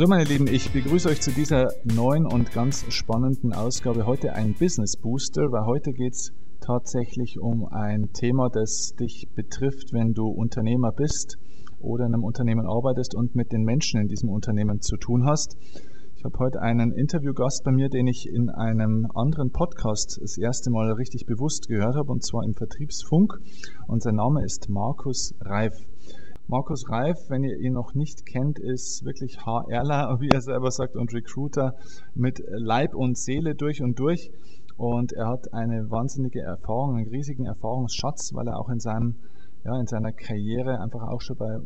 So, meine Lieben, ich begrüße euch zu dieser neuen und ganz spannenden Ausgabe. Heute ein Business Booster, weil heute geht es tatsächlich um ein Thema, das dich betrifft, wenn du Unternehmer bist oder in einem Unternehmen arbeitest und mit den Menschen in diesem Unternehmen zu tun hast. Ich habe heute einen Interviewgast bei mir, den ich in einem anderen Podcast das erste Mal richtig bewusst gehört habe, und zwar im Vertriebsfunk. Und sein Name ist Markus Reif. Markus Reif, wenn ihr ihn noch nicht kennt, ist wirklich HRler, wie er selber sagt, und Recruiter mit Leib und Seele durch und durch. Und er hat eine wahnsinnige Erfahrung, einen riesigen Erfahrungsschatz, weil er auch in, seinem, ja, in seiner Karriere einfach auch schon bei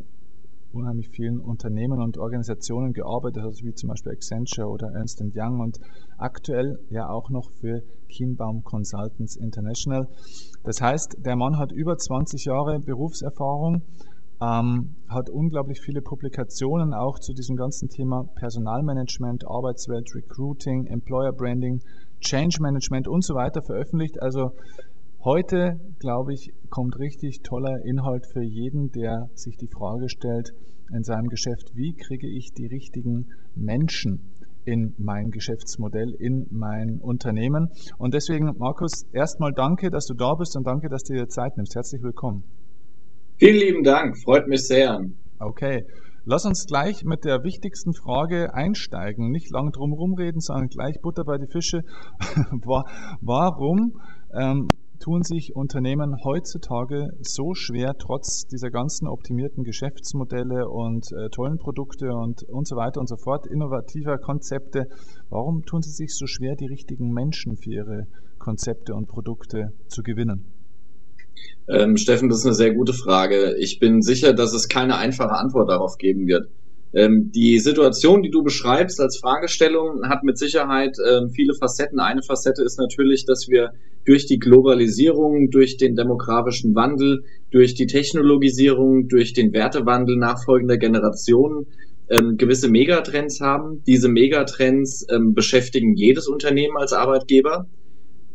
unheimlich vielen Unternehmen und Organisationen gearbeitet hat, wie zum Beispiel Accenture oder Ernst Young und aktuell ja auch noch für Kienbaum Consultants International. Das heißt, der Mann hat über 20 Jahre Berufserfahrung ähm, hat unglaublich viele Publikationen auch zu diesem ganzen Thema Personalmanagement, Arbeitswelt, Recruiting, Employer Branding, Change Management und so weiter veröffentlicht. Also heute, glaube ich, kommt richtig toller Inhalt für jeden, der sich die Frage stellt in seinem Geschäft, wie kriege ich die richtigen Menschen in mein Geschäftsmodell, in mein Unternehmen. Und deswegen, Markus, erstmal danke, dass du da bist und danke, dass du dir Zeit nimmst. Herzlich willkommen. Vielen lieben Dank, freut mich sehr. Okay, lass uns gleich mit der wichtigsten Frage einsteigen. Nicht lang drum rumreden, sondern gleich Butter bei die Fische. Warum ähm, tun sich Unternehmen heutzutage so schwer, trotz dieser ganzen optimierten Geschäftsmodelle und äh, tollen Produkte und, und so weiter und so fort, innovativer Konzepte, warum tun sie sich so schwer, die richtigen Menschen für ihre Konzepte und Produkte zu gewinnen? Ähm, Steffen, das ist eine sehr gute Frage. Ich bin sicher, dass es keine einfache Antwort darauf geben wird. Ähm, die Situation, die du beschreibst als Fragestellung, hat mit Sicherheit ähm, viele Facetten. Eine Facette ist natürlich, dass wir durch die Globalisierung, durch den demografischen Wandel, durch die Technologisierung, durch den Wertewandel nachfolgender Generationen ähm, gewisse Megatrends haben. Diese Megatrends ähm, beschäftigen jedes Unternehmen als Arbeitgeber.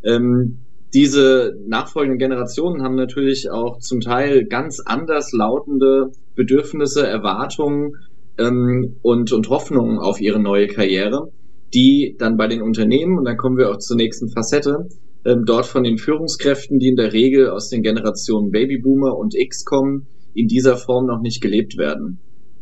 Ähm, diese nachfolgenden Generationen haben natürlich auch zum Teil ganz anders lautende Bedürfnisse, Erwartungen ähm, und, und Hoffnungen auf ihre neue Karriere, die dann bei den Unternehmen, und dann kommen wir auch zur nächsten Facette, ähm, dort von den Führungskräften, die in der Regel aus den Generationen Babyboomer und X kommen, in dieser Form noch nicht gelebt werden.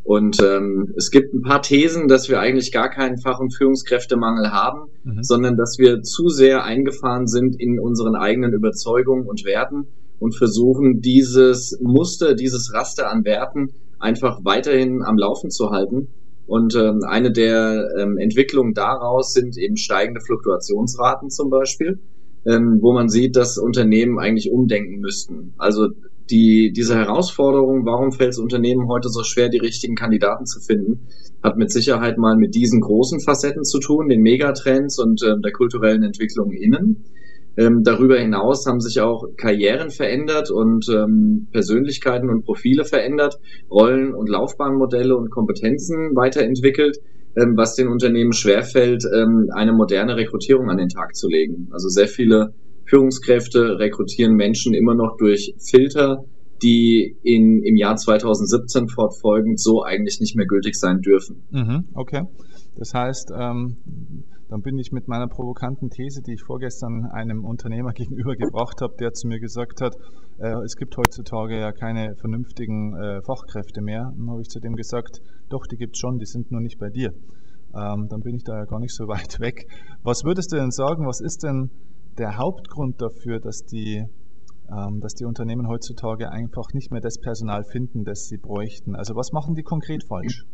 Und ähm, es gibt ein paar Thesen, dass wir eigentlich gar keinen Fach- und Führungskräftemangel haben, mhm. sondern dass wir zu sehr eingefahren sind in unseren eigenen Überzeugungen und Werten und versuchen, dieses Muster, dieses Raster an Werten einfach weiterhin am Laufen zu halten. Und ähm, eine der ähm, Entwicklungen daraus sind eben steigende Fluktuationsraten zum Beispiel, ähm, wo man sieht, dass Unternehmen eigentlich umdenken müssten. Also die, diese Herausforderung, warum fällt es Unternehmen heute so schwer, die richtigen Kandidaten zu finden, hat mit Sicherheit mal mit diesen großen Facetten zu tun, den Megatrends und äh, der kulturellen Entwicklung innen. Ähm, darüber hinaus haben sich auch Karrieren verändert und ähm, Persönlichkeiten und Profile verändert, Rollen- und Laufbahnmodelle und Kompetenzen weiterentwickelt, ähm, was den Unternehmen schwerfällt, ähm, eine moderne Rekrutierung an den Tag zu legen. Also sehr viele Führungskräfte rekrutieren Menschen immer noch durch Filter, die in, im Jahr 2017 fortfolgend so eigentlich nicht mehr gültig sein dürfen. Mhm, okay. Das heißt, ähm, dann bin ich mit meiner provokanten These, die ich vorgestern einem Unternehmer gegenübergebracht habe, der zu mir gesagt hat, äh, es gibt heutzutage ja keine vernünftigen äh, Fachkräfte mehr. Dann habe ich zu dem gesagt, doch, die gibt es schon, die sind nur nicht bei dir. Ähm, dann bin ich da ja gar nicht so weit weg. Was würdest du denn sagen, was ist denn der Hauptgrund dafür, dass die, ähm, dass die Unternehmen heutzutage einfach nicht mehr das Personal finden, das sie bräuchten? Also was machen die konkret falsch?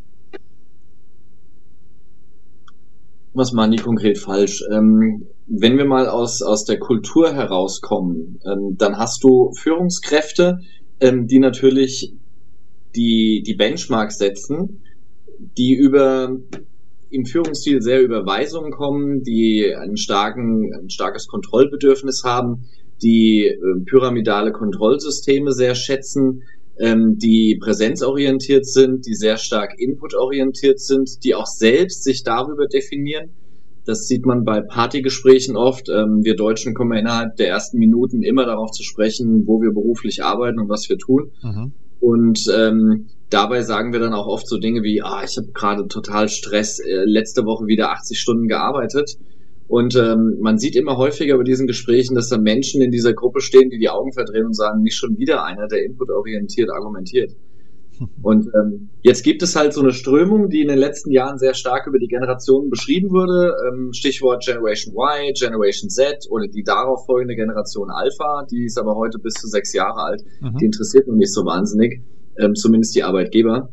Was machen die konkret falsch? Ähm, wenn wir mal aus, aus der Kultur herauskommen, ähm, dann hast du Führungskräfte, ähm, die natürlich die, die Benchmarks setzen, die über im Führungsstil sehr über Weisungen kommen, die einen starken, ein starkes Kontrollbedürfnis haben, die äh, pyramidale Kontrollsysteme sehr schätzen, ähm, die präsenzorientiert sind, die sehr stark inputorientiert sind, die auch selbst sich darüber definieren. Das sieht man bei Partygesprächen oft. Ähm, wir Deutschen kommen innerhalb der ersten Minuten immer darauf zu sprechen, wo wir beruflich arbeiten und was wir tun. Mhm. Und ähm, dabei sagen wir dann auch oft so Dinge wie, ah, ich habe gerade total Stress, äh, letzte Woche wieder 80 Stunden gearbeitet. Und ähm, man sieht immer häufiger bei diesen Gesprächen, dass da Menschen in dieser Gruppe stehen, die die Augen verdrehen und sagen, nicht schon wieder einer, der inputorientiert argumentiert. Und ähm, jetzt gibt es halt so eine Strömung, die in den letzten Jahren sehr stark über die Generationen beschrieben wurde. Ähm, Stichwort Generation Y, Generation Z oder die darauf folgende Generation Alpha, die ist aber heute bis zu sechs Jahre alt. Mhm. Die interessiert nun nicht so wahnsinnig, ähm, zumindest die Arbeitgeber.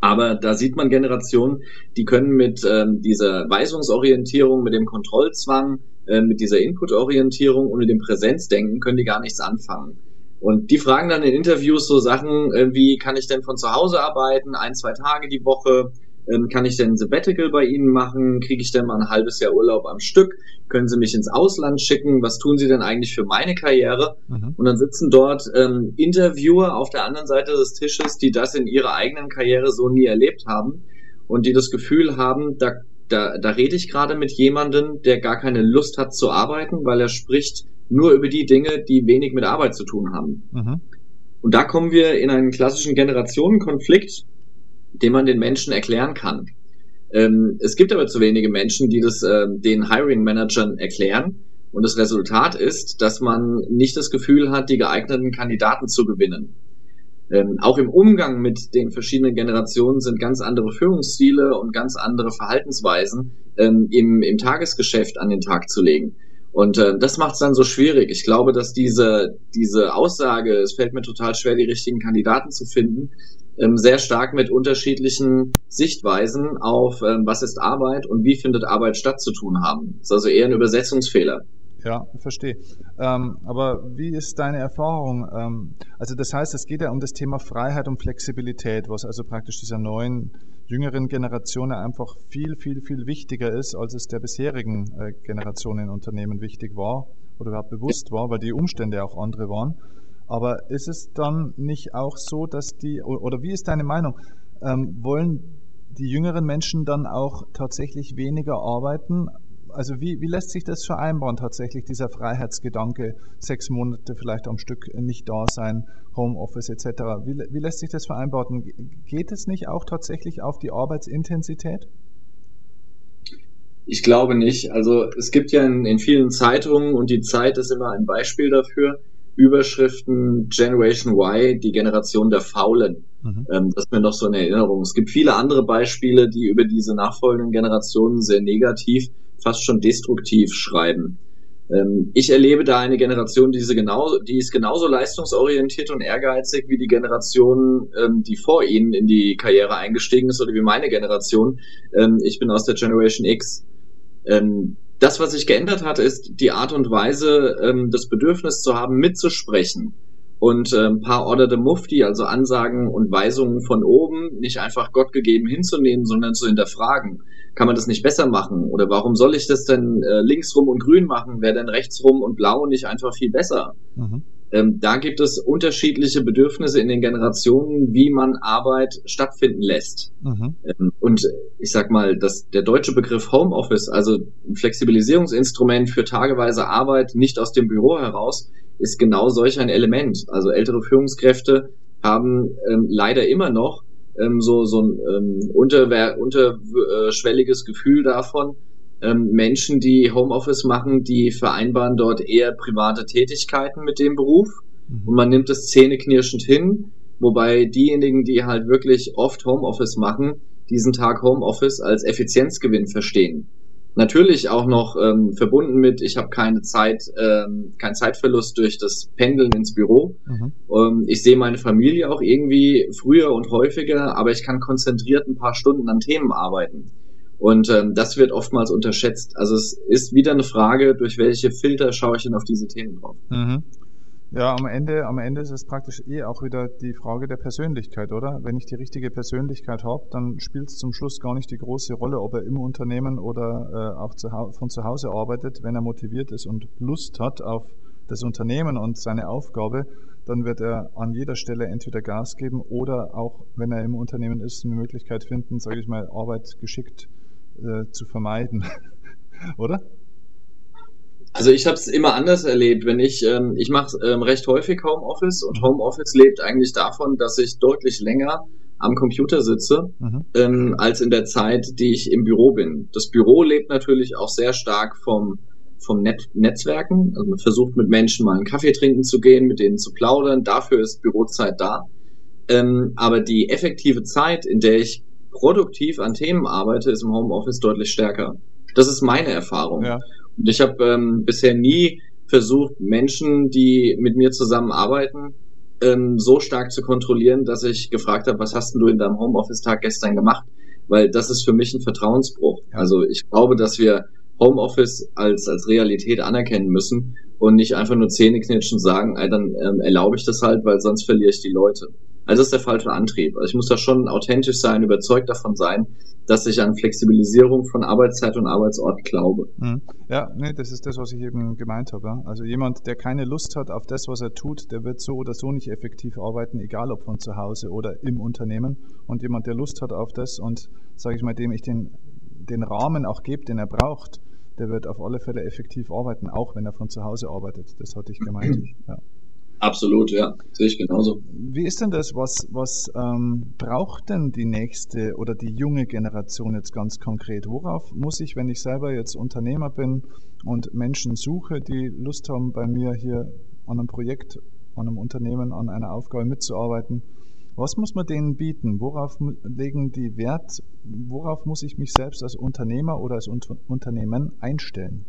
Aber da sieht man Generationen, die können mit ähm, dieser Weisungsorientierung, mit dem Kontrollzwang, äh, mit dieser Inputorientierung und mit dem Präsenzdenken können die gar nichts anfangen. Und die fragen dann in Interviews so Sachen, äh, wie kann ich denn von zu Hause arbeiten, ein, zwei Tage die Woche, ähm, kann ich denn ein Sabbatical bei Ihnen machen, kriege ich denn mal ein halbes Jahr Urlaub am Stück, können Sie mich ins Ausland schicken, was tun Sie denn eigentlich für meine Karriere? Mhm. Und dann sitzen dort ähm, Interviewer auf der anderen Seite des Tisches, die das in ihrer eigenen Karriere so nie erlebt haben und die das Gefühl haben, da da, da rede ich gerade mit jemandem, der gar keine Lust hat zu arbeiten, weil er spricht nur über die Dinge, die wenig mit Arbeit zu tun haben. Mhm. Und da kommen wir in einen klassischen Generationenkonflikt, den man den Menschen erklären kann. Ähm, es gibt aber zu wenige Menschen, die das äh, den Hiring Managern erklären. Und das Resultat ist, dass man nicht das Gefühl hat, die geeigneten Kandidaten zu gewinnen. Ähm, auch im Umgang mit den verschiedenen Generationen sind ganz andere Führungsstile und ganz andere Verhaltensweisen ähm, im, im Tagesgeschäft an den Tag zu legen. Und äh, das macht es dann so schwierig. Ich glaube, dass diese, diese Aussage, es fällt mir total schwer, die richtigen Kandidaten zu finden, ähm, sehr stark mit unterschiedlichen Sichtweisen auf, ähm, was ist Arbeit und wie findet Arbeit statt zu tun haben. Das ist also eher ein Übersetzungsfehler. Ja, verstehe. Ähm, aber wie ist deine Erfahrung? Ähm, also das heißt, es geht ja um das Thema Freiheit und Flexibilität, was also praktisch dieser neuen, jüngeren Generation einfach viel, viel, viel wichtiger ist, als es der bisherigen äh, Generation in Unternehmen wichtig war oder überhaupt bewusst war, weil die Umstände auch andere waren. Aber ist es dann nicht auch so, dass die, oder wie ist deine Meinung, ähm, wollen die jüngeren Menschen dann auch tatsächlich weniger arbeiten, also wie, wie lässt sich das vereinbaren tatsächlich, dieser Freiheitsgedanke, sechs Monate vielleicht am Stück nicht da sein, Homeoffice etc. Wie, wie lässt sich das vereinbaren? Geht es nicht auch tatsächlich auf die Arbeitsintensität? Ich glaube nicht. Also es gibt ja in, in vielen Zeitungen und die Zeit ist immer ein Beispiel dafür, Überschriften Generation Y, die Generation der Faulen. Mhm. Ähm, das ist mir noch so eine Erinnerung. Es gibt viele andere Beispiele, die über diese nachfolgenden Generationen sehr negativ fast schon destruktiv schreiben. Ähm, ich erlebe da eine Generation, die, genau, die ist genauso leistungsorientiert und ehrgeizig wie die Generation, ähm, die vor ihnen in die Karriere eingestiegen ist oder wie meine Generation. Ähm, ich bin aus der Generation X. Das, was sich geändert hat, ist die Art und Weise, ähm, das Bedürfnis zu haben, mitzusprechen und äh, paar Order de Mufti, also Ansagen und Weisungen von oben, nicht einfach Gott gegeben hinzunehmen, sondern zu hinterfragen. Kann man das nicht besser machen? Oder warum soll ich das denn äh, linksrum und grün machen? Wäre denn rechtsrum und blau nicht einfach viel besser? Mhm. Ähm, da gibt es unterschiedliche Bedürfnisse in den Generationen, wie man Arbeit stattfinden lässt. Mhm. Ähm, und ich sag mal, dass der deutsche Begriff Homeoffice, also ein Flexibilisierungsinstrument für tageweise Arbeit nicht aus dem Büro heraus, ist genau solch ein Element. Also ältere Führungskräfte haben ähm, leider immer noch ähm, so, so ein ähm, unterschwelliges Gefühl davon, ähm, Menschen, die Homeoffice machen, die vereinbaren dort eher private Tätigkeiten mit dem Beruf mhm. und man nimmt es zähneknirschend hin, wobei diejenigen, die halt wirklich oft Homeoffice machen, diesen Tag Homeoffice als Effizienzgewinn verstehen. Natürlich auch noch ähm, verbunden mit, ich habe keine Zeit, ähm, keinen Zeitverlust durch das Pendeln ins Büro. Mhm. Ähm, ich sehe meine Familie auch irgendwie früher und häufiger, aber ich kann konzentriert ein paar Stunden an Themen arbeiten. Und ähm, das wird oftmals unterschätzt. Also es ist wieder eine Frage, durch welche Filter schaue ich denn auf diese Themen drauf. Mhm. Ja, am Ende, am Ende ist es praktisch eh auch wieder die Frage der Persönlichkeit, oder? Wenn ich die richtige Persönlichkeit habe, dann spielt es zum Schluss gar nicht die große Rolle, ob er im Unternehmen oder äh, auch zu, von zu Hause arbeitet. Wenn er motiviert ist und Lust hat auf das Unternehmen und seine Aufgabe, dann wird er an jeder Stelle entweder Gas geben oder auch, wenn er im Unternehmen ist, eine Möglichkeit finden, sage ich mal, Arbeit geschickt äh, zu vermeiden, oder? Also ich habe es immer anders erlebt. Wenn ich ähm, ich mache ähm, recht häufig Homeoffice und Homeoffice lebt eigentlich davon, dass ich deutlich länger am Computer sitze, mhm. ähm, als in der Zeit, die ich im Büro bin. Das Büro lebt natürlich auch sehr stark vom, vom Net Netzwerken. Also man versucht mit Menschen mal einen Kaffee trinken zu gehen, mit denen zu plaudern. Dafür ist Bürozeit da. Ähm, aber die effektive Zeit, in der ich produktiv an Themen arbeite, ist im Homeoffice deutlich stärker. Das ist meine Erfahrung. Ja. Und ich habe ähm, bisher nie versucht, Menschen, die mit mir zusammenarbeiten, ähm, so stark zu kontrollieren, dass ich gefragt habe, was hast denn du in deinem Homeoffice-Tag gestern gemacht? Weil das ist für mich ein Vertrauensbruch. Also ich glaube, dass wir Homeoffice als, als Realität anerkennen müssen und nicht einfach nur Zähneknirschen sagen, ey, dann ähm, erlaube ich das halt, weil sonst verliere ich die Leute. Also das ist der falsche Antrieb. Also ich muss da schon authentisch sein, überzeugt davon sein, dass ich an Flexibilisierung von Arbeitszeit und Arbeitsort glaube. Mhm. Ja, nee, das ist das, was ich eben gemeint habe. Also jemand, der keine Lust hat auf das, was er tut, der wird so oder so nicht effektiv arbeiten, egal ob von zu Hause oder im Unternehmen. Und jemand, der Lust hat auf das und, sage ich mal, dem ich den, den Rahmen auch gebe, den er braucht, der wird auf alle Fälle effektiv arbeiten, auch wenn er von zu Hause arbeitet. Das hatte ich gemeint. Ja. Absolut, ja, sehe ich genauso. Wie ist denn das? Was, was ähm, braucht denn die nächste oder die junge Generation jetzt ganz konkret? Worauf muss ich, wenn ich selber jetzt Unternehmer bin und Menschen suche, die Lust haben, bei mir hier an einem Projekt, an einem Unternehmen, an einer Aufgabe mitzuarbeiten? Was muss man denen bieten? Worauf legen die Wert? Worauf muss ich mich selbst als Unternehmer oder als Unternehmen einstellen?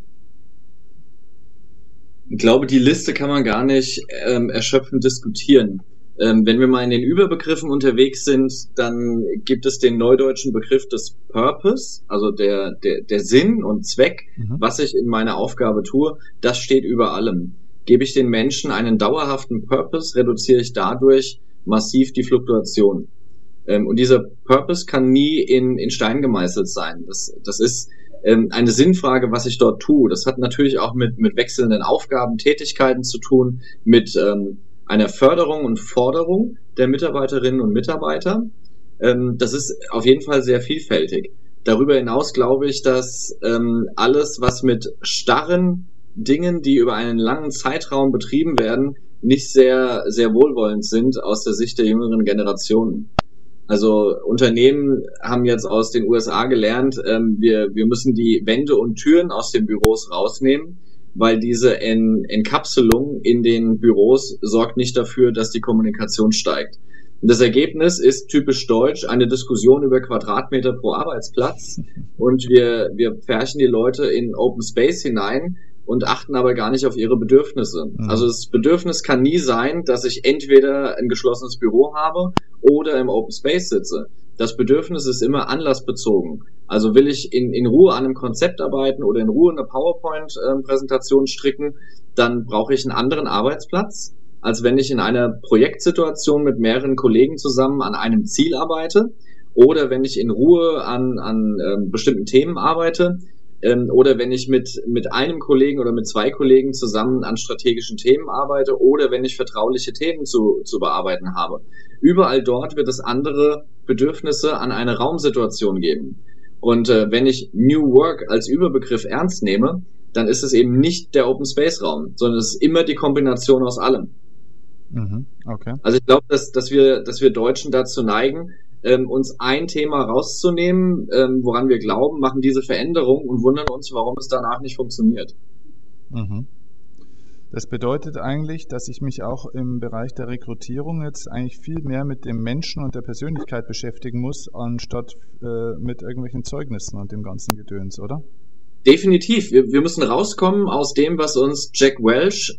Ich glaube, die Liste kann man gar nicht ähm, erschöpfend diskutieren. Ähm, wenn wir mal in den Überbegriffen unterwegs sind, dann gibt es den neudeutschen Begriff des Purpose, also der, der, der Sinn und Zweck, mhm. was ich in meiner Aufgabe tue, das steht über allem. Gebe ich den Menschen einen dauerhaften Purpose, reduziere ich dadurch massiv die Fluktuation. Ähm, und dieser Purpose kann nie in, in Stein gemeißelt sein. Das, das ist ähm, eine Sinnfrage, was ich dort tue. Das hat natürlich auch mit, mit wechselnden Aufgaben, Tätigkeiten zu tun, mit ähm, einer Förderung und Forderung der Mitarbeiterinnen und Mitarbeiter. Ähm, das ist auf jeden Fall sehr vielfältig. Darüber hinaus glaube ich, dass ähm, alles, was mit starren Dingen, die über einen langen Zeitraum betrieben werden, nicht sehr, sehr wohlwollend sind aus der Sicht der jüngeren Generationen. Also Unternehmen haben jetzt aus den USA gelernt, ähm, wir, wir müssen die Wände und Türen aus den Büros rausnehmen, weil diese en Entkapselung in den Büros sorgt nicht dafür, dass die Kommunikation steigt. Und das Ergebnis ist typisch deutsch, eine Diskussion über Quadratmeter pro Arbeitsplatz. Und wir, wir pferchen die Leute in Open Space hinein, und achten aber gar nicht auf ihre Bedürfnisse. Mhm. Also das Bedürfnis kann nie sein, dass ich entweder ein geschlossenes Büro habe oder im Open Space sitze. Das Bedürfnis ist immer anlassbezogen. Also will ich in, in Ruhe an einem Konzept arbeiten oder in Ruhe eine PowerPoint-Präsentation stricken, dann brauche ich einen anderen Arbeitsplatz, als wenn ich in einer Projektsituation mit mehreren Kollegen zusammen an einem Ziel arbeite oder wenn ich in Ruhe an, an äh, bestimmten Themen arbeite, ähm, oder wenn ich mit, mit einem Kollegen oder mit zwei Kollegen zusammen an strategischen Themen arbeite oder wenn ich vertrauliche Themen zu, zu bearbeiten habe. Überall dort wird es andere Bedürfnisse an eine Raumsituation geben. Und äh, wenn ich New Work als Überbegriff ernst nehme, dann ist es eben nicht der Open Space Raum, sondern es ist immer die Kombination aus allem. Mhm, okay. Also ich glaube, dass, dass, wir, dass wir Deutschen dazu neigen, ähm, uns ein Thema rauszunehmen, ähm, woran wir glauben, machen diese Veränderung und wundern uns, warum es danach nicht funktioniert. Mhm. Das bedeutet eigentlich, dass ich mich auch im Bereich der Rekrutierung jetzt eigentlich viel mehr mit dem Menschen und der Persönlichkeit beschäftigen muss, anstatt äh, mit irgendwelchen Zeugnissen und dem ganzen Gedöns, oder? Definitiv. Wir, wir müssen rauskommen aus dem, was uns Jack Welch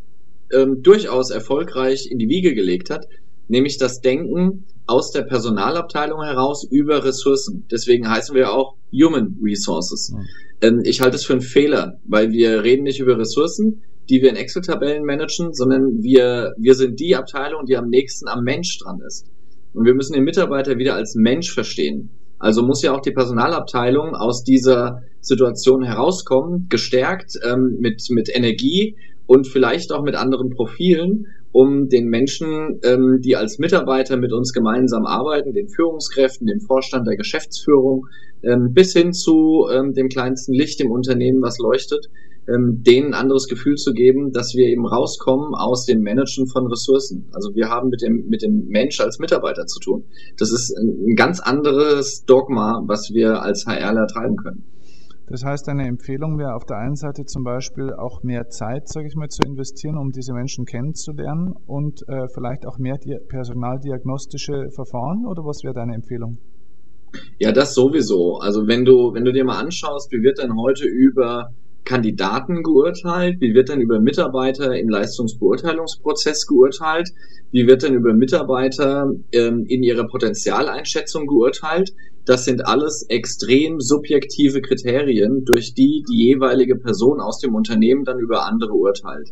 ähm, durchaus erfolgreich in die Wiege gelegt hat, nämlich das Denken, aus der Personalabteilung heraus über Ressourcen. Deswegen heißen wir auch Human Resources. Mhm. Ähm, ich halte es für einen Fehler, weil wir reden nicht über Ressourcen, die wir in Excel-Tabellen managen, sondern wir, wir sind die Abteilung, die am nächsten am Mensch dran ist. Und wir müssen den Mitarbeiter wieder als Mensch verstehen. Also muss ja auch die Personalabteilung aus dieser Situation herauskommen, gestärkt ähm, mit, mit Energie und vielleicht auch mit anderen Profilen um den Menschen, ähm, die als Mitarbeiter mit uns gemeinsam arbeiten, den Führungskräften, dem Vorstand der Geschäftsführung, ähm, bis hin zu ähm, dem kleinsten Licht im Unternehmen, was leuchtet, ähm, denen ein anderes Gefühl zu geben, dass wir eben rauskommen aus dem Managen von Ressourcen. Also wir haben mit dem, mit dem Mensch als Mitarbeiter zu tun. Das ist ein ganz anderes Dogma, was wir als HRler treiben können. Das heißt, eine Empfehlung wäre auf der einen Seite zum Beispiel auch mehr Zeit, sage ich mal, zu investieren, um diese Menschen kennenzulernen und äh, vielleicht auch mehr personaldiagnostische Verfahren oder was wäre deine Empfehlung? Ja, das sowieso. Also wenn du, wenn du dir mal anschaust, wie wird denn heute über Kandidaten geurteilt? Wie wird denn über Mitarbeiter im Leistungsbeurteilungsprozess geurteilt? Wie wird denn über Mitarbeiter ähm, in ihrer Potenzialeinschätzung geurteilt? Das sind alles extrem subjektive Kriterien, durch die die jeweilige Person aus dem Unternehmen dann über andere urteilt.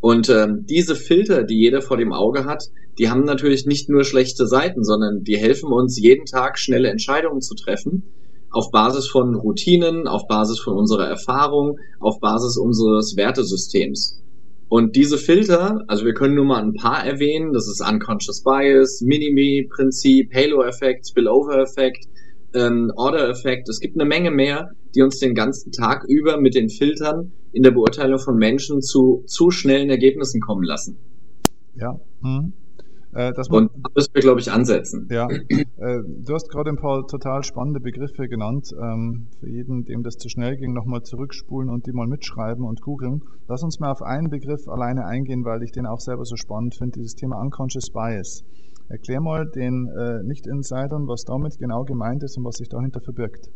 Und ähm, diese Filter, die jeder vor dem Auge hat, die haben natürlich nicht nur schlechte Seiten, sondern die helfen uns jeden Tag schnelle Entscheidungen zu treffen auf Basis von Routinen, auf Basis von unserer Erfahrung, auf Basis unseres Wertesystems. Und diese Filter, also wir können nur mal ein paar erwähnen, das ist Unconscious Bias, Minimi-Prinzip, Halo-Effekt, Spillover-Effekt, ähm, Order-Effekt. Es gibt eine Menge mehr, die uns den ganzen Tag über mit den Filtern in der Beurteilung von Menschen zu zu schnellen Ergebnissen kommen lassen. Ja. Mhm. Äh, das Und da müssen wir, glaube ich, ansetzen. Ja, äh, du hast gerade ein paar total spannende Begriffe genannt. Ähm, für jeden, dem das zu schnell ging, nochmal zurückspulen und die mal mitschreiben und googeln. Lass uns mal auf einen Begriff alleine eingehen, weil ich den auch selber so spannend finde, dieses Thema Unconscious Bias. Erklär mal den äh, Nicht-Insidern, was damit genau gemeint ist und was sich dahinter verbirgt.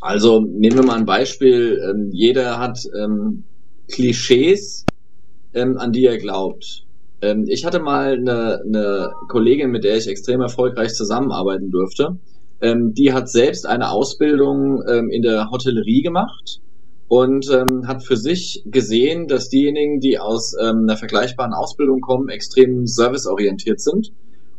Also nehmen wir mal ein Beispiel. Ähm, jeder hat ähm, Klischees, ähm, an die er glaubt. Ähm, ich hatte mal eine, eine Kollegin, mit der ich extrem erfolgreich zusammenarbeiten durfte. Ähm, die hat selbst eine Ausbildung ähm, in der Hotellerie gemacht und ähm, hat für sich gesehen, dass diejenigen, die aus ähm, einer vergleichbaren Ausbildung kommen, extrem serviceorientiert sind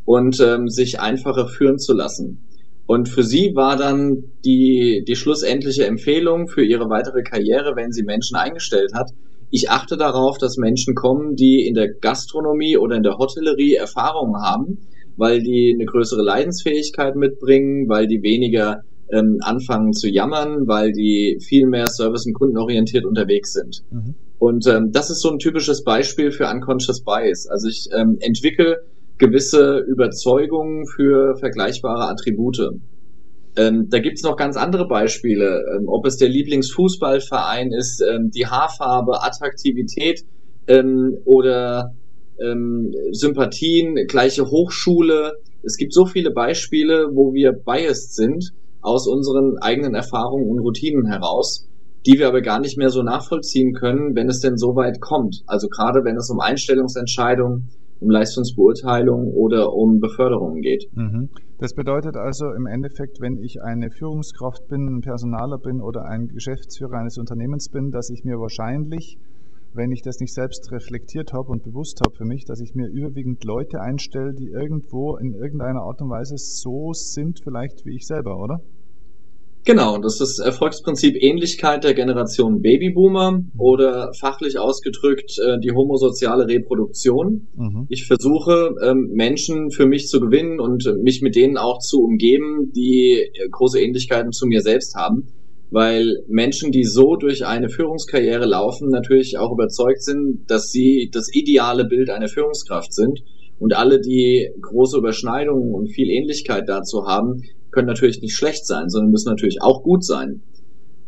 und ähm, sich einfacher führen zu lassen. Und für sie war dann die, die schlussendliche Empfehlung für ihre weitere Karriere, wenn sie Menschen eingestellt hat, ich achte darauf, dass Menschen kommen, die in der Gastronomie oder in der Hotellerie Erfahrungen haben, weil die eine größere Leidensfähigkeit mitbringen, weil die weniger ähm, anfangen zu jammern, weil die viel mehr service- und kundenorientiert unterwegs sind. Mhm. Und ähm, das ist so ein typisches Beispiel für Unconscious Bias. Also ich ähm, entwickle gewisse Überzeugungen für vergleichbare Attribute. Ähm, da gibt's noch ganz andere Beispiele, ähm, ob es der Lieblingsfußballverein ist, ähm, die Haarfarbe, Attraktivität ähm, oder ähm, Sympathien, gleiche Hochschule. Es gibt so viele Beispiele, wo wir biased sind aus unseren eigenen Erfahrungen und Routinen heraus, die wir aber gar nicht mehr so nachvollziehen können, wenn es denn so weit kommt. Also gerade wenn es um Einstellungsentscheidungen um Leistungsbeurteilung oder um Beförderungen geht. Mhm. Das bedeutet also im Endeffekt, wenn ich eine Führungskraft bin, ein Personaler bin oder ein Geschäftsführer eines Unternehmens bin, dass ich mir wahrscheinlich, wenn ich das nicht selbst reflektiert habe und bewusst habe für mich, dass ich mir überwiegend Leute einstelle, die irgendwo in irgendeiner Art und Weise so sind, vielleicht wie ich selber, oder? Genau, das ist Erfolgsprinzip Ähnlichkeit der Generation Babyboomer oder fachlich ausgedrückt äh, die homosoziale Reproduktion. Mhm. Ich versuche ähm, Menschen für mich zu gewinnen und mich mit denen auch zu umgeben, die äh, große Ähnlichkeiten zu mir selbst haben, weil Menschen, die so durch eine Führungskarriere laufen, natürlich auch überzeugt sind, dass sie das ideale Bild einer Führungskraft sind. Und alle, die große Überschneidungen und viel Ähnlichkeit dazu haben, können natürlich nicht schlecht sein, sondern müssen natürlich auch gut sein.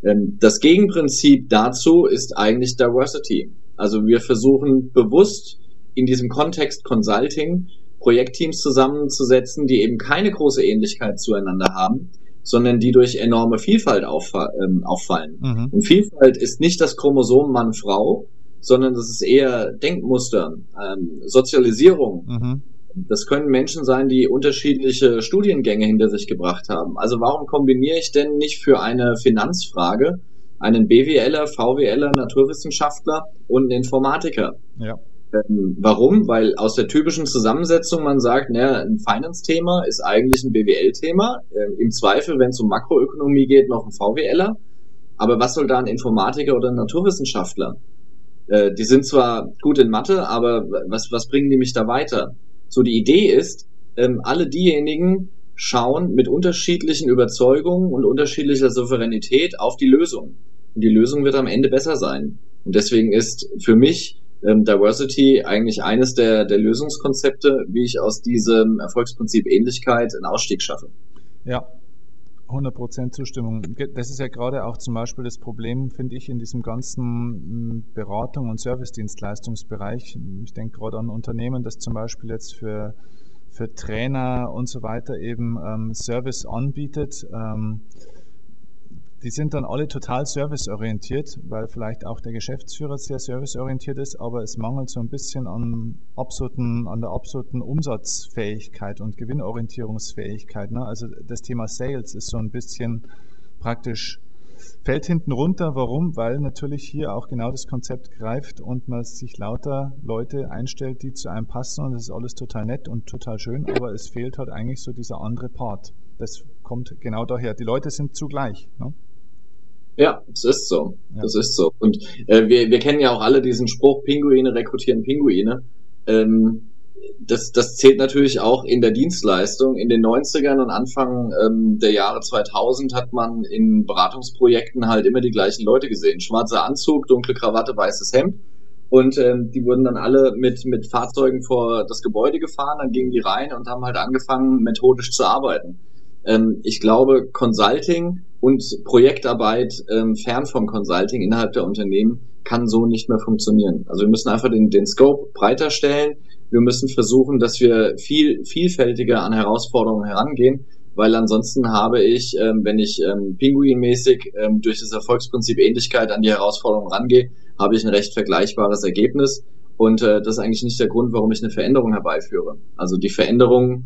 Ähm, das Gegenprinzip dazu ist eigentlich Diversity. Also wir versuchen bewusst in diesem Kontext Consulting Projektteams zusammenzusetzen, die eben keine große Ähnlichkeit zueinander haben, sondern die durch enorme Vielfalt ähm, auffallen. Mhm. Und Vielfalt ist nicht das Chromosom Mann-Frau, sondern das ist eher Denkmuster, ähm, Sozialisierung, mhm. Das können Menschen sein, die unterschiedliche Studiengänge hinter sich gebracht haben. Also warum kombiniere ich denn nicht für eine Finanzfrage einen BWLer, VWLer, Naturwissenschaftler und einen Informatiker? Ja. Ähm, warum? Weil aus der typischen Zusammensetzung man sagt, naja, ein Finance-Thema ist eigentlich ein BWL-Thema. Ähm, Im Zweifel, wenn es um Makroökonomie geht, noch ein VWLer. Aber was soll da ein Informatiker oder ein Naturwissenschaftler? Äh, die sind zwar gut in Mathe, aber was, was bringen die mich da weiter? So die Idee ist, ähm, alle diejenigen schauen mit unterschiedlichen Überzeugungen und unterschiedlicher Souveränität auf die Lösung. und die Lösung wird am Ende besser sein. Und deswegen ist für mich ähm, Diversity eigentlich eines der, der Lösungskonzepte, wie ich aus diesem Erfolgsprinzip Ähnlichkeit einen Ausstieg schaffe. Ja, 100% Zustimmung. Das ist ja gerade auch zum Beispiel das Problem, finde ich, in diesem ganzen hm, Beratung- und Service-Dienstleistungsbereich. Ich denke gerade an Unternehmen, das zum Beispiel jetzt für, für Trainer und so weiter eben ähm, Service anbietet. Ähm, die sind dann alle total serviceorientiert, weil vielleicht auch der Geschäftsführer sehr serviceorientiert ist, aber es mangelt so ein bisschen an, absoluten, an der absoluten Umsatzfähigkeit und Gewinnorientierungsfähigkeit. Ne? Also das Thema Sales ist so ein bisschen praktisch fällt hinten runter. Warum? Weil natürlich hier auch genau das Konzept greift und man sich lauter Leute einstellt, die zu einem passen und das ist alles total nett und total schön, aber es fehlt halt eigentlich so dieser andere Part. Das kommt genau daher. Die Leute sind zugleich. Ne? Ja, es ist so. Ja. Das ist so. Und äh, wir, wir kennen ja auch alle diesen Spruch, Pinguine rekrutieren Pinguine. Ähm, das, das zählt natürlich auch in der Dienstleistung. In den 90ern und Anfang ähm, der Jahre 2000 hat man in Beratungsprojekten halt immer die gleichen Leute gesehen. Schwarzer Anzug, dunkle Krawatte, weißes Hemd. Und ähm, die wurden dann alle mit, mit Fahrzeugen vor das Gebäude gefahren, dann gingen die rein und haben halt angefangen, methodisch zu arbeiten. Ähm, ich glaube, Consulting und Projektarbeit ähm, fern vom Consulting innerhalb der Unternehmen kann so nicht mehr funktionieren. Also wir müssen einfach den, den Scope breiter stellen. Wir müssen versuchen, dass wir viel vielfältiger an Herausforderungen herangehen, weil ansonsten habe ich, ähm, wenn ich ähm, pinguinmäßig ähm, durch das Erfolgsprinzip Ähnlichkeit an die Herausforderungen rangehe, habe ich ein recht vergleichbares Ergebnis. Und äh, das ist eigentlich nicht der Grund, warum ich eine Veränderung herbeiführe. Also die Veränderung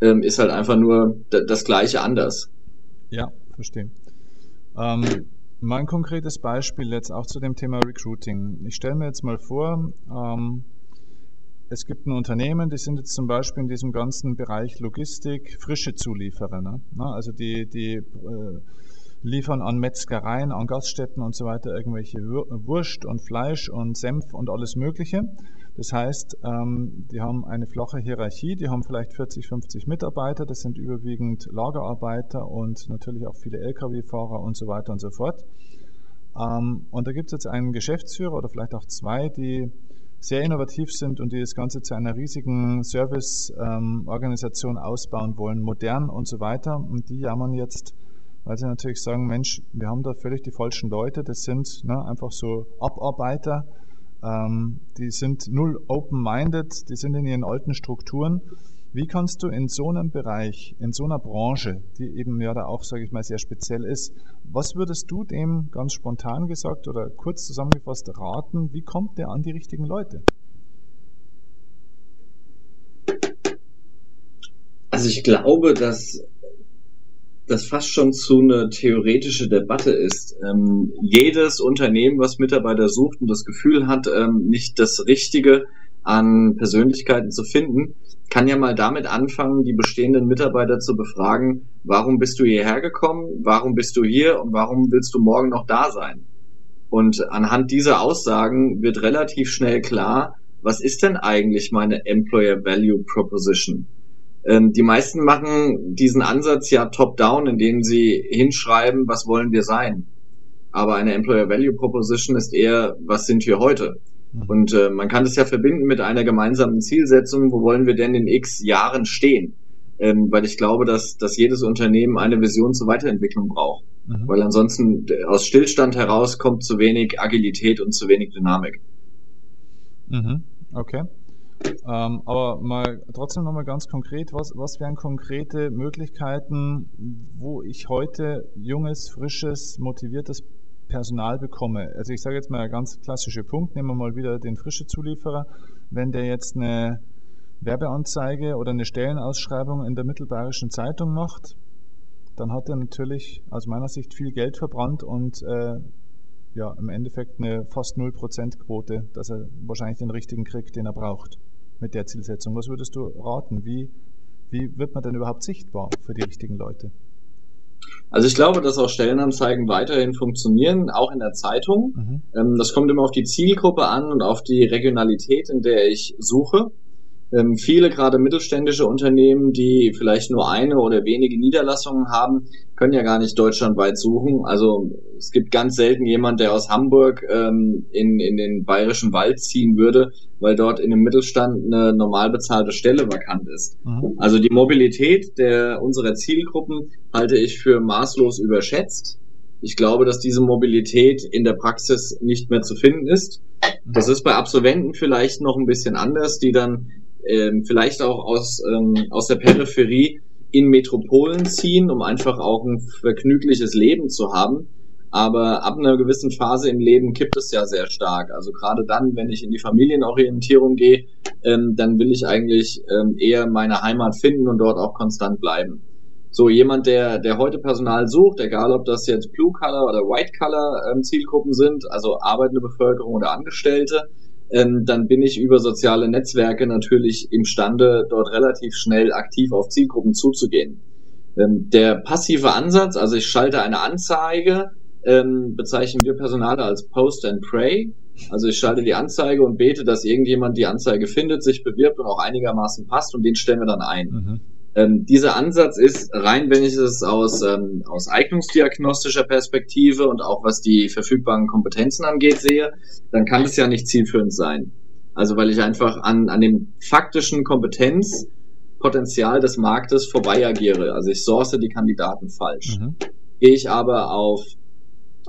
ähm, ist halt einfach nur das Gleiche anders. Ja, verstehe. Ähm, mein konkretes Beispiel jetzt auch zu dem Thema Recruiting. Ich stelle mir jetzt mal vor, ähm, es gibt ein Unternehmen, die sind jetzt zum Beispiel in diesem ganzen Bereich Logistik frische Zulieferer. Ne? Also die, die äh, liefern an Metzgereien, an Gaststätten und so weiter irgendwelche Wurst und Fleisch und Senf und alles Mögliche. Das heißt, ähm, die haben eine flache Hierarchie, die haben vielleicht 40, 50 Mitarbeiter, das sind überwiegend Lagerarbeiter und natürlich auch viele Lkw-Fahrer und so weiter und so fort. Ähm, und da gibt es jetzt einen Geschäftsführer oder vielleicht auch zwei, die sehr innovativ sind und die das Ganze zu einer riesigen Service-Organisation ähm, ausbauen wollen, modern und so weiter. Und die jammern jetzt, weil sie natürlich sagen, Mensch, wir haben da völlig die falschen Leute, das sind ne, einfach so Abarbeiter, ähm, die sind null open-minded, die sind in ihren alten Strukturen. Wie kannst du in so einem Bereich, in so einer Branche, die eben ja da auch, sage ich mal, sehr speziell ist, was würdest du dem ganz spontan gesagt oder kurz zusammengefasst raten, wie kommt der an die richtigen Leute? Also ich glaube, dass das fast schon zu eine theoretische Debatte ist. Ähm, jedes Unternehmen, was Mitarbeiter sucht und das Gefühl hat, ähm, nicht das Richtige an Persönlichkeiten zu finden, kann ja mal damit anfangen, die bestehenden Mitarbeiter zu befragen, warum bist du hierher gekommen, warum bist du hier und warum willst du morgen noch da sein? Und anhand dieser Aussagen wird relativ schnell klar, was ist denn eigentlich meine Employer Value Proposition? Ähm, die meisten machen diesen Ansatz ja top-down, indem sie hinschreiben, was wollen wir sein. Aber eine Employer Value Proposition ist eher, was sind wir heute? Mhm. Und äh, man kann das ja verbinden mit einer gemeinsamen Zielsetzung, wo wollen wir denn in x Jahren stehen? Ähm, weil ich glaube, dass, dass jedes Unternehmen eine Vision zur Weiterentwicklung braucht. Mhm. Weil ansonsten aus Stillstand heraus kommt zu wenig Agilität und zu wenig Dynamik. Mhm. Okay. Ähm, aber mal trotzdem nochmal ganz konkret, was, was wären konkrete Möglichkeiten, wo ich heute junges, frisches, motiviertes Personal bekomme? Also ich sage jetzt mal ganz klassischer Punkt, nehmen wir mal wieder den frische Zulieferer. Wenn der jetzt eine Werbeanzeige oder eine Stellenausschreibung in der Mittelbayerischen Zeitung macht, dann hat er natürlich aus meiner Sicht viel Geld verbrannt und äh, ja, im Endeffekt eine fast 0% Quote, dass er wahrscheinlich den richtigen kriegt, den er braucht mit der Zielsetzung. Was würdest du raten? Wie, wie wird man denn überhaupt sichtbar für die richtigen Leute? Also ich glaube, dass auch Stellenanzeigen weiterhin funktionieren, auch in der Zeitung. Mhm. Ähm, das kommt immer auf die Zielgruppe an und auf die Regionalität, in der ich suche. Ähm, viele gerade mittelständische Unternehmen, die vielleicht nur eine oder wenige Niederlassungen haben, können ja gar nicht deutschlandweit suchen. Also es gibt ganz selten jemand, der aus Hamburg ähm, in, in den bayerischen Wald ziehen würde, weil dort in einem Mittelstand eine normal bezahlte Stelle vakant ist. Mhm. Also die Mobilität der unserer Zielgruppen halte ich für maßlos überschätzt. Ich glaube, dass diese Mobilität in der Praxis nicht mehr zu finden ist. Das ist bei Absolventen vielleicht noch ein bisschen anders, die dann ähm, vielleicht auch aus, ähm, aus der Peripherie in Metropolen ziehen, um einfach auch ein vergnügliches Leben zu haben. Aber ab einer gewissen Phase im Leben kippt es ja sehr stark. Also gerade dann, wenn ich in die Familienorientierung gehe, ähm, dann will ich eigentlich ähm, eher meine Heimat finden und dort auch konstant bleiben. So jemand, der, der heute Personal sucht, egal ob das jetzt Blue Color oder White Color ähm, Zielgruppen sind, also arbeitende Bevölkerung oder Angestellte, ähm, dann bin ich über soziale Netzwerke natürlich imstande, dort relativ schnell aktiv auf Zielgruppen zuzugehen. Ähm, der passive Ansatz, also ich schalte eine Anzeige, ähm, bezeichnen wir Personale als Post and Pray. Also ich schalte die Anzeige und bete, dass irgendjemand die Anzeige findet, sich bewirbt und auch einigermaßen passt und den stellen wir dann ein. Mhm. Ähm, dieser Ansatz ist rein, wenn ich es aus, ähm, aus eignungsdiagnostischer Perspektive und auch was die verfügbaren Kompetenzen angeht sehe, dann kann es ja nicht zielführend sein. Also weil ich einfach an, an dem faktischen Kompetenzpotenzial des Marktes vorbei agiere. Also ich source die Kandidaten falsch. Mhm. Gehe ich aber auf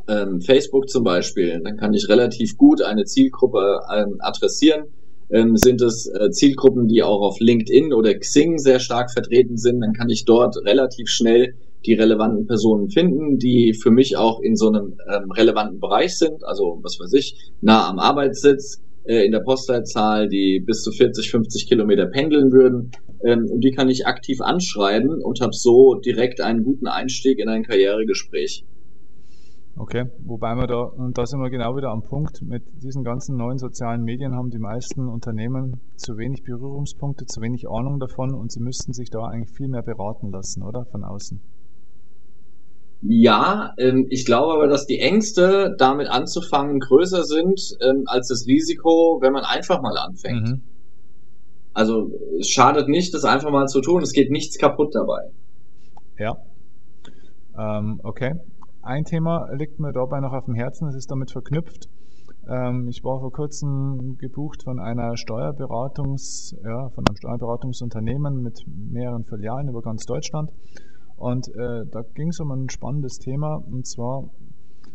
ähm, Facebook zum Beispiel, dann kann ich relativ gut eine Zielgruppe ähm, adressieren ähm, sind es äh, Zielgruppen, die auch auf LinkedIn oder Xing sehr stark vertreten sind, dann kann ich dort relativ schnell die relevanten Personen finden, die für mich auch in so einem ähm, relevanten Bereich sind, also was weiß ich, nah am Arbeitssitz, äh, in der Postleitzahl, die bis zu 40, 50 Kilometer pendeln würden. Ähm, und die kann ich aktiv anschreiben und habe so direkt einen guten Einstieg in ein Karrieregespräch. Okay, wobei wir da, und da sind wir genau wieder am Punkt, mit diesen ganzen neuen sozialen Medien haben die meisten Unternehmen zu wenig Berührungspunkte, zu wenig Ahnung davon und sie müssten sich da eigentlich viel mehr beraten lassen, oder? Von außen. Ja, ähm, ich glaube aber, dass die Ängste, damit anzufangen, größer sind ähm, als das Risiko, wenn man einfach mal anfängt. Mhm. Also es schadet nicht, das einfach mal zu tun. Es geht nichts kaputt dabei. Ja. Ähm, okay. Ein Thema liegt mir dabei noch auf dem Herzen, es ist damit verknüpft. Ähm, ich war vor kurzem gebucht von einer Steuerberatungs, ja, von einem Steuerberatungsunternehmen mit mehreren Filialen über ganz Deutschland. Und äh, da ging es um ein spannendes Thema, und zwar,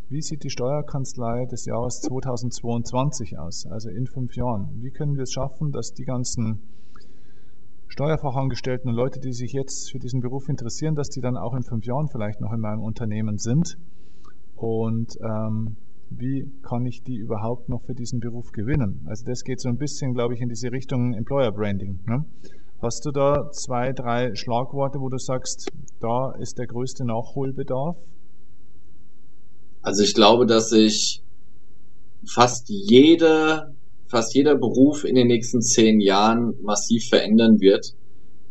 wie sieht die Steuerkanzlei des Jahres 2022 aus, also in fünf Jahren? Wie können wir es schaffen, dass die ganzen Steuerfachangestellten und Leute, die sich jetzt für diesen Beruf interessieren, dass die dann auch in fünf Jahren vielleicht noch in meinem Unternehmen sind. Und ähm, wie kann ich die überhaupt noch für diesen Beruf gewinnen? Also das geht so ein bisschen, glaube ich, in diese Richtung Employer Branding. Ne? Hast du da zwei, drei Schlagworte, wo du sagst, da ist der größte Nachholbedarf? Also ich glaube, dass sich fast jede fast jeder Beruf in den nächsten zehn Jahren massiv verändern wird.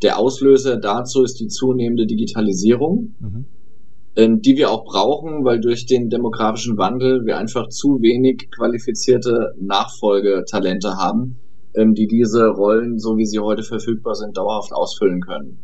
Der Auslöser dazu ist die zunehmende Digitalisierung, mhm. ähm, die wir auch brauchen, weil durch den demografischen Wandel wir einfach zu wenig qualifizierte Nachfolgetalente haben, ähm, die diese Rollen, so wie sie heute verfügbar sind, dauerhaft ausfüllen können.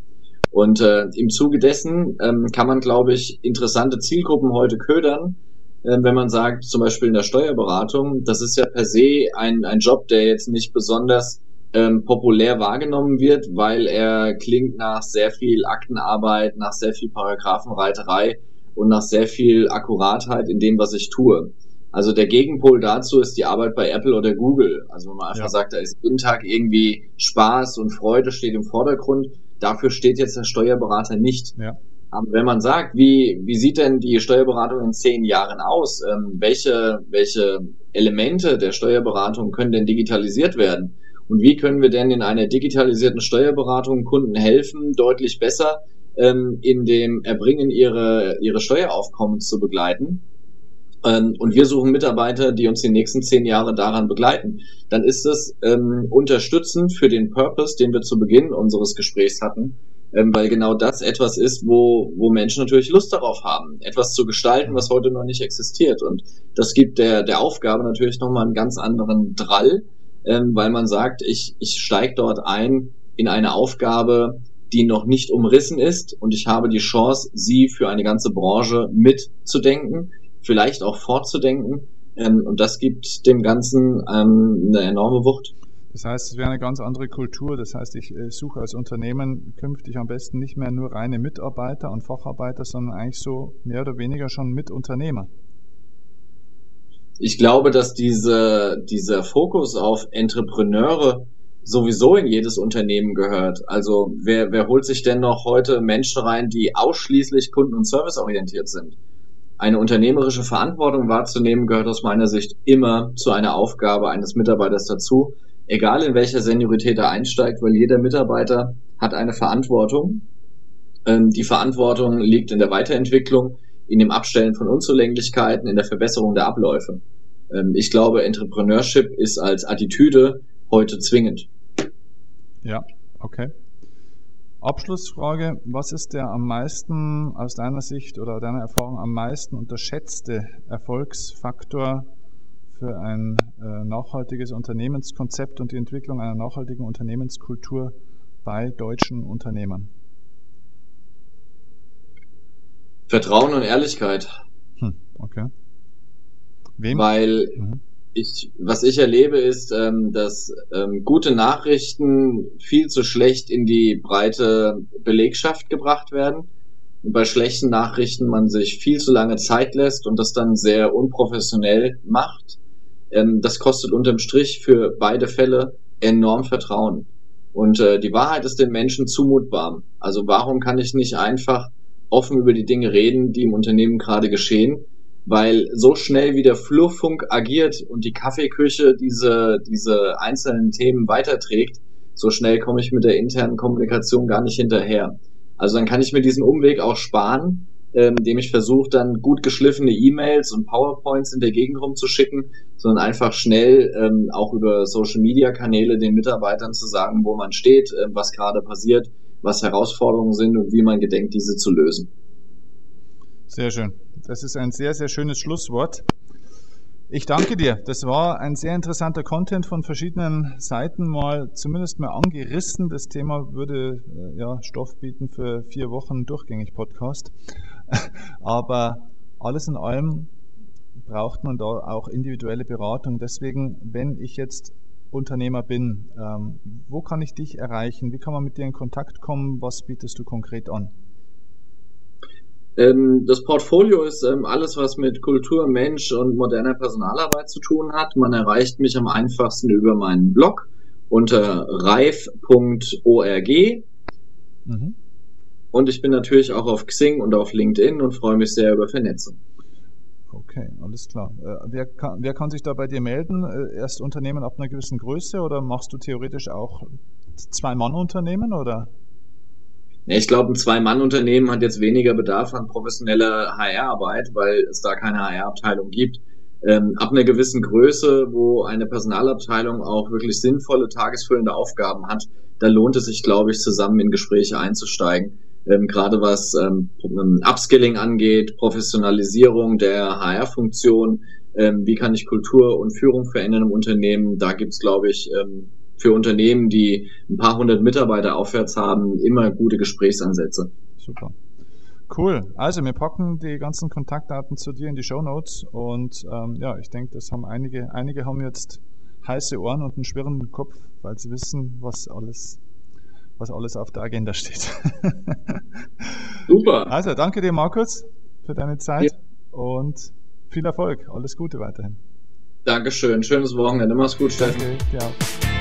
Und äh, im Zuge dessen ähm, kann man, glaube ich, interessante Zielgruppen heute ködern, wenn man sagt, zum Beispiel in der Steuerberatung, das ist ja per se ein, ein Job, der jetzt nicht besonders ähm, populär wahrgenommen wird, weil er klingt nach sehr viel Aktenarbeit, nach sehr viel Paragraphenreiterei und nach sehr viel Akkuratheit in dem, was ich tue. Also der Gegenpol dazu ist die Arbeit bei Apple oder Google. Also wenn man einfach ja. sagt, da ist jeden Tag irgendwie Spaß und Freude steht im Vordergrund, dafür steht jetzt der Steuerberater nicht. Ja. Aber wenn man sagt, wie, wie sieht denn die Steuerberatung in zehn Jahren aus? Ähm, welche, welche Elemente der Steuerberatung können denn digitalisiert werden? Und wie können wir denn in einer digitalisierten Steuerberatung Kunden helfen, deutlich besser ähm, in dem Erbringen ihre, ihre Steueraufkommen zu begleiten? Ähm, und wir suchen Mitarbeiter, die uns die nächsten zehn Jahre daran begleiten. Dann ist es ähm, unterstützend für den Purpose, den wir zu Beginn unseres Gesprächs hatten, ähm, weil genau das etwas ist, wo, wo Menschen natürlich Lust darauf haben, etwas zu gestalten, was heute noch nicht existiert. Und das gibt der, der Aufgabe natürlich nochmal einen ganz anderen Drall, ähm, weil man sagt, ich, ich steige dort ein in eine Aufgabe, die noch nicht umrissen ist und ich habe die Chance, sie für eine ganze Branche mitzudenken, vielleicht auch fortzudenken. Ähm, und das gibt dem Ganzen ähm, eine enorme Wucht. Das heißt, es wäre eine ganz andere Kultur. Das heißt, ich äh, suche als Unternehmen künftig am besten nicht mehr nur reine Mitarbeiter und Facharbeiter, sondern eigentlich so mehr oder weniger schon Mitunternehmer. Ich glaube, dass diese, dieser Fokus auf Entrepreneure sowieso in jedes Unternehmen gehört. Also wer, wer holt sich denn noch heute Menschen rein, die ausschließlich kunden- und serviceorientiert sind? Eine unternehmerische Verantwortung wahrzunehmen gehört aus meiner Sicht immer zu einer Aufgabe eines Mitarbeiters dazu egal in welcher Seniorität er einsteigt, weil jeder Mitarbeiter hat eine Verantwortung. Ähm, die Verantwortung liegt in der Weiterentwicklung, in dem Abstellen von Unzulänglichkeiten, in der Verbesserung der Abläufe. Ähm, ich glaube, Entrepreneurship ist als Attitüde heute zwingend. Ja, okay. Abschlussfrage, was ist der am meisten aus deiner Sicht oder deiner Erfahrung am meisten unterschätzte Erfolgsfaktor für ein äh, nachhaltiges Unternehmenskonzept und die Entwicklung einer nachhaltigen Unternehmenskultur bei deutschen Unternehmern? Vertrauen und Ehrlichkeit. Hm, okay. Wem? Weil mhm. ich, was ich erlebe, ist, ähm, dass ähm, gute Nachrichten viel zu schlecht in die breite Belegschaft gebracht werden und bei schlechten Nachrichten man sich viel zu lange Zeit lässt und das dann sehr unprofessionell macht ähm, das kostet unterm Strich für beide Fälle enorm Vertrauen. Und äh, die Wahrheit ist den Menschen zumutbar. Also warum kann ich nicht einfach offen über die Dinge reden, die im Unternehmen gerade geschehen? Weil so schnell wie der Flurfunk agiert und die Kaffeeküche diese, diese einzelnen Themen weiterträgt, so schnell komme ich mit der internen Kommunikation gar nicht hinterher. Also dann kann ich mir diesen Umweg auch sparen ähm, dem ich versuche, dann gut geschliffene E-Mails und PowerPoints in der Gegend rumzuschicken, sondern einfach schnell ähm, auch über Social-Media-Kanäle den Mitarbeitern zu sagen, wo man steht, äh, was gerade passiert, was Herausforderungen sind und wie man gedenkt, diese zu lösen. Sehr schön. Das ist ein sehr, sehr schönes Schlusswort. Ich danke dir. Das war ein sehr interessanter Content von verschiedenen Seiten mal zumindest mal angerissen. Das Thema würde äh, ja Stoff bieten für vier Wochen durchgängig Podcast. Aber alles in allem braucht man da auch individuelle Beratung. Deswegen, wenn ich jetzt Unternehmer bin, ähm, wo kann ich dich erreichen? Wie kann man mit dir in Kontakt kommen? Was bietest du konkret an? Ähm, das Portfolio ist ähm, alles, was mit Kultur, Mensch und moderner Personalarbeit zu tun hat. Man erreicht mich am einfachsten über meinen Blog unter reif.org. Mhm. Und ich bin natürlich auch auf Xing und auf LinkedIn und freue mich sehr über Vernetzung. Okay, alles klar. Äh, wer, kann, wer kann sich da bei dir melden? Äh, erst Unternehmen ab einer gewissen Größe oder machst du theoretisch auch Zwei-Mann-Unternehmen oder? Ich glaube, ein Zwei-Mann-Unternehmen hat jetzt weniger Bedarf an professioneller HR-Arbeit, weil es da keine HR-Abteilung gibt. Ähm, ab einer gewissen Größe, wo eine Personalabteilung auch wirklich sinnvolle, tagesfüllende Aufgaben hat, da lohnt es sich, glaube ich, zusammen in Gespräche einzusteigen. Ähm, gerade was ähm, Upskilling angeht, Professionalisierung der HR-Funktion, ähm, wie kann ich Kultur und Führung verändern im Unternehmen, da gibt's, glaube ich, ähm, für Unternehmen, die ein paar hundert Mitarbeiter aufwärts haben, immer gute Gesprächsansätze. Super. Cool. Also wir packen die ganzen Kontaktdaten zu dir in die Show Notes und ähm, ja, ich denke, das haben einige, einige haben jetzt heiße Ohren und einen schwirrenden Kopf, weil sie wissen, was alles, was alles auf der Agenda steht. Super. Also danke dir, Markus, für deine Zeit ja. und viel Erfolg. Alles Gute weiterhin. Dankeschön. Schönes Wochenende. Mach's gut, Steffen. Danke. Ja.